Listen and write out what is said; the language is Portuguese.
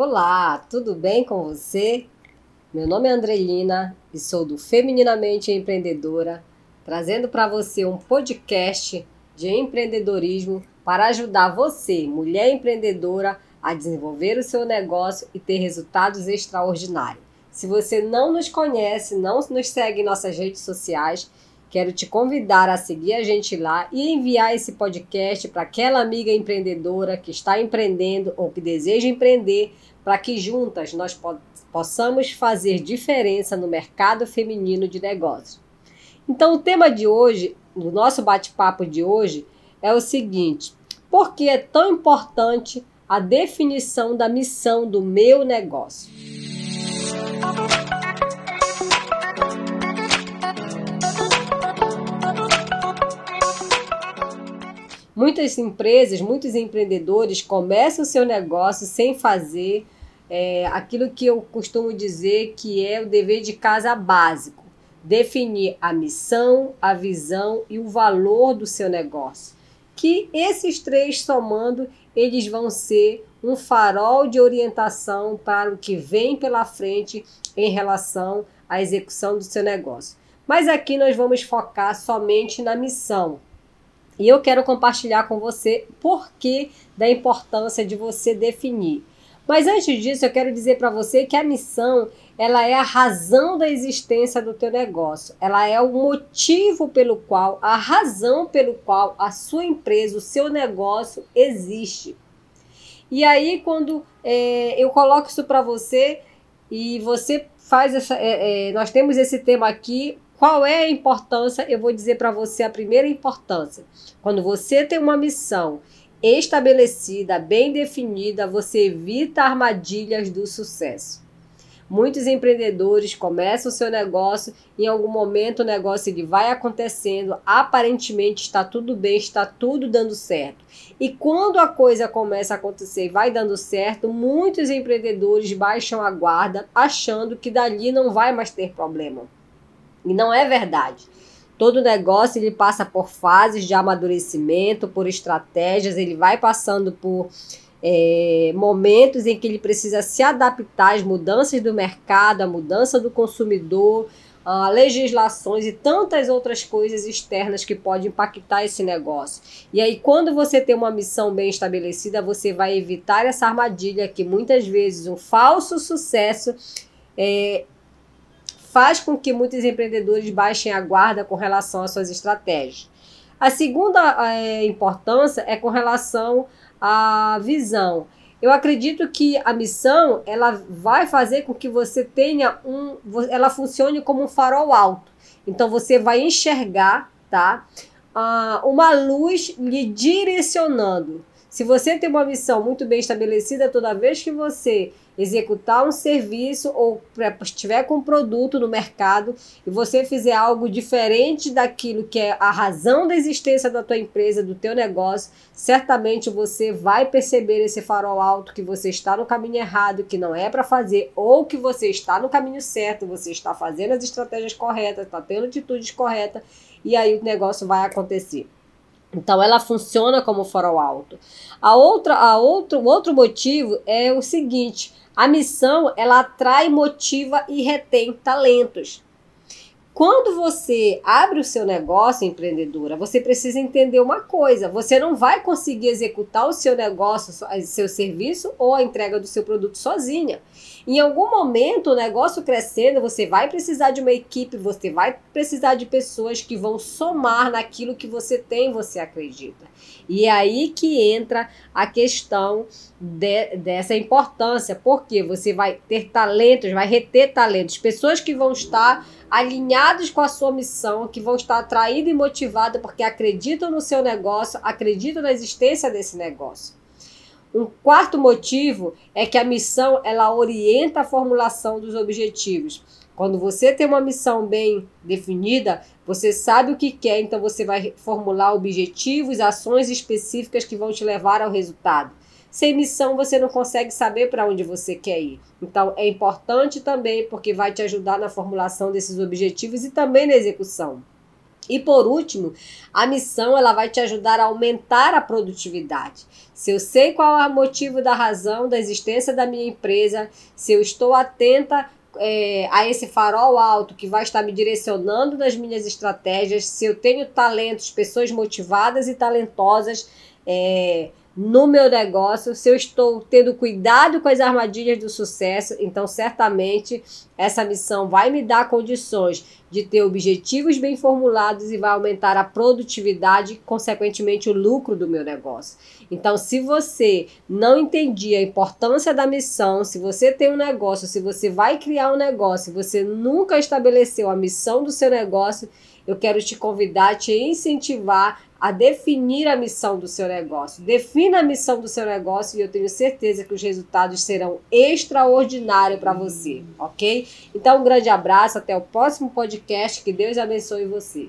Olá, tudo bem com você? Meu nome é Andrelina e sou do Femininamente Empreendedora, trazendo para você um podcast de empreendedorismo para ajudar você, mulher empreendedora, a desenvolver o seu negócio e ter resultados extraordinários. Se você não nos conhece, não nos segue em nossas redes sociais, quero te convidar a seguir a gente lá e enviar esse podcast para aquela amiga empreendedora que está empreendendo ou que deseja empreender, para que juntas nós po possamos fazer diferença no mercado feminino de negócios. Então, o tema de hoje, do nosso bate-papo de hoje, é o seguinte: por que é tão importante a definição da missão do meu negócio? Muitas empresas, muitos empreendedores começam o seu negócio sem fazer é, aquilo que eu costumo dizer que é o dever de casa básico: definir a missão, a visão e o valor do seu negócio. Que esses três somando, eles vão ser um farol de orientação para o que vem pela frente em relação à execução do seu negócio. Mas aqui nós vamos focar somente na missão, e eu quero compartilhar com você por que da importância de você definir. Mas antes disso, eu quero dizer para você que a missão, ela é a razão da existência do teu negócio. Ela é o motivo pelo qual, a razão pelo qual a sua empresa, o seu negócio existe. E aí, quando é, eu coloco isso para você e você faz essa. É, é, nós temos esse tema aqui qual é a importância? Eu vou dizer para você a primeira importância. Quando você tem uma missão estabelecida, bem definida, você evita armadilhas do sucesso. Muitos empreendedores começam o seu negócio em algum momento o negócio ele vai acontecendo, aparentemente está tudo bem, está tudo dando certo. E quando a coisa começa a acontecer e vai dando certo, muitos empreendedores baixam a guarda achando que dali não vai mais ter problema. E não é verdade. Todo negócio ele passa por fases de amadurecimento, por estratégias, ele vai passando por é, momentos em que ele precisa se adaptar às mudanças do mercado, à mudança do consumidor, a legislações e tantas outras coisas externas que podem impactar esse negócio. E aí, quando você tem uma missão bem estabelecida, você vai evitar essa armadilha que muitas vezes um falso sucesso é, faz com que muitos empreendedores baixem a guarda com relação às suas estratégias. A segunda é, importância é com relação à visão. Eu acredito que a missão ela vai fazer com que você tenha um, ela funcione como um farol alto. Então você vai enxergar, tá, uh, uma luz lhe direcionando. Se você tem uma missão muito bem estabelecida, toda vez que você executar um serviço ou estiver com um produto no mercado e você fizer algo diferente daquilo que é a razão da existência da tua empresa, do teu negócio, certamente você vai perceber esse farol alto que você está no caminho errado, que não é para fazer, ou que você está no caminho certo, você está fazendo as estratégias corretas, está tendo atitudes corretas e aí o negócio vai acontecer. Então ela funciona como farol alto. A outra, a outro, outro motivo é o seguinte: a missão ela atrai, motiva e retém talentos. Quando você abre o seu negócio, empreendedora, você precisa entender uma coisa: você não vai conseguir executar o seu negócio, seu serviço ou a entrega do seu produto sozinha. Em algum momento, o negócio crescendo, você vai precisar de uma equipe, você vai precisar de pessoas que vão somar naquilo que você tem, você acredita. E é aí que entra a questão de, dessa importância, porque você vai ter talentos, vai reter talentos, pessoas que vão estar alinhados com a sua missão, que vão estar atraídas e motivadas porque acreditam no seu negócio, acreditam na existência desse negócio. Um quarto motivo é que a missão ela orienta a formulação dos objetivos. Quando você tem uma missão bem definida, você sabe o que quer, então você vai formular objetivos, ações específicas que vão te levar ao resultado. Sem missão, você não consegue saber para onde você quer ir. Então, é importante também porque vai te ajudar na formulação desses objetivos e também na execução. E por último, a missão ela vai te ajudar a aumentar a produtividade. Se eu sei qual é o motivo da razão da existência da minha empresa, se eu estou atenta é, a esse farol alto que vai estar me direcionando nas minhas estratégias, se eu tenho talentos, pessoas motivadas e talentosas, é, no meu negócio, se eu estou tendo cuidado com as armadilhas do sucesso, então certamente essa missão vai me dar condições de ter objetivos bem formulados e vai aumentar a produtividade e, consequentemente, o lucro do meu negócio. Então, se você não entendia a importância da missão, se você tem um negócio, se você vai criar um negócio, você nunca estabeleceu a missão do seu negócio, eu quero te convidar, te incentivar a definir a missão do seu negócio. Defina a missão do seu negócio e eu tenho certeza que os resultados serão extraordinários para você, ok? Então, um grande abraço, até o próximo podcast, que Deus abençoe você.